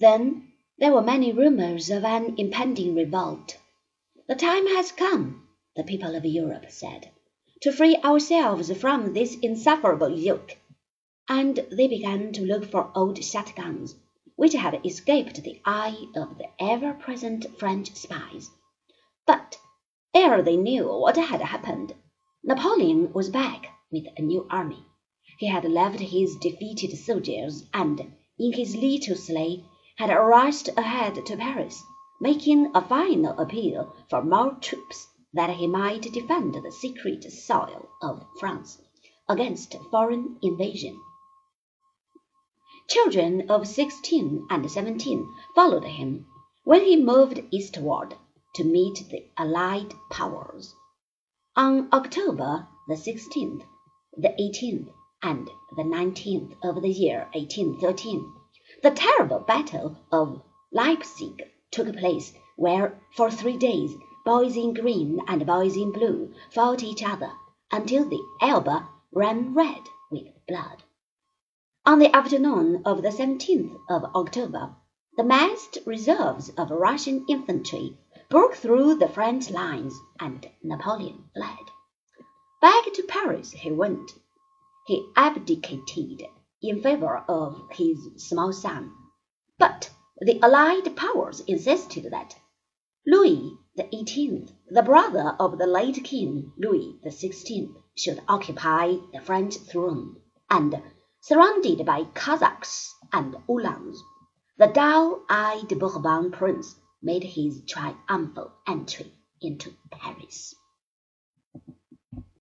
Then there were many rumors of an impending revolt. The time has come, the people of Europe said, to free ourselves from this insufferable yoke, and they began to look for old shotguns which had escaped the eye of the ever present French spies. But ere they knew what had happened, Napoleon was back with a new army. He had left his defeated soldiers, and in his little sleigh had rushed ahead to Paris, making a final appeal for more troops that he might defend the secret soil of France against foreign invasion. Children of sixteen and seventeen followed him when he moved eastward to meet the Allied powers. On October the 16th, the 18th, and the 19th of the year 1813, the terrible battle of Leipzig took place, where for three days boys in green and boys in blue fought each other until the Elbe ran red with blood. On the afternoon of the 17th of October, the massed reserves of Russian infantry broke through the French lines, and Napoleon fled. Back to Paris he went. He abdicated in favor of his small son. But the allied powers insisted that Louis XVIII, the brother of the late King Louis XVI, should occupy the French throne, and, surrounded by Cossacks and Uhlans, the dull-eyed Bourbon prince made his triumphal entry into Paris.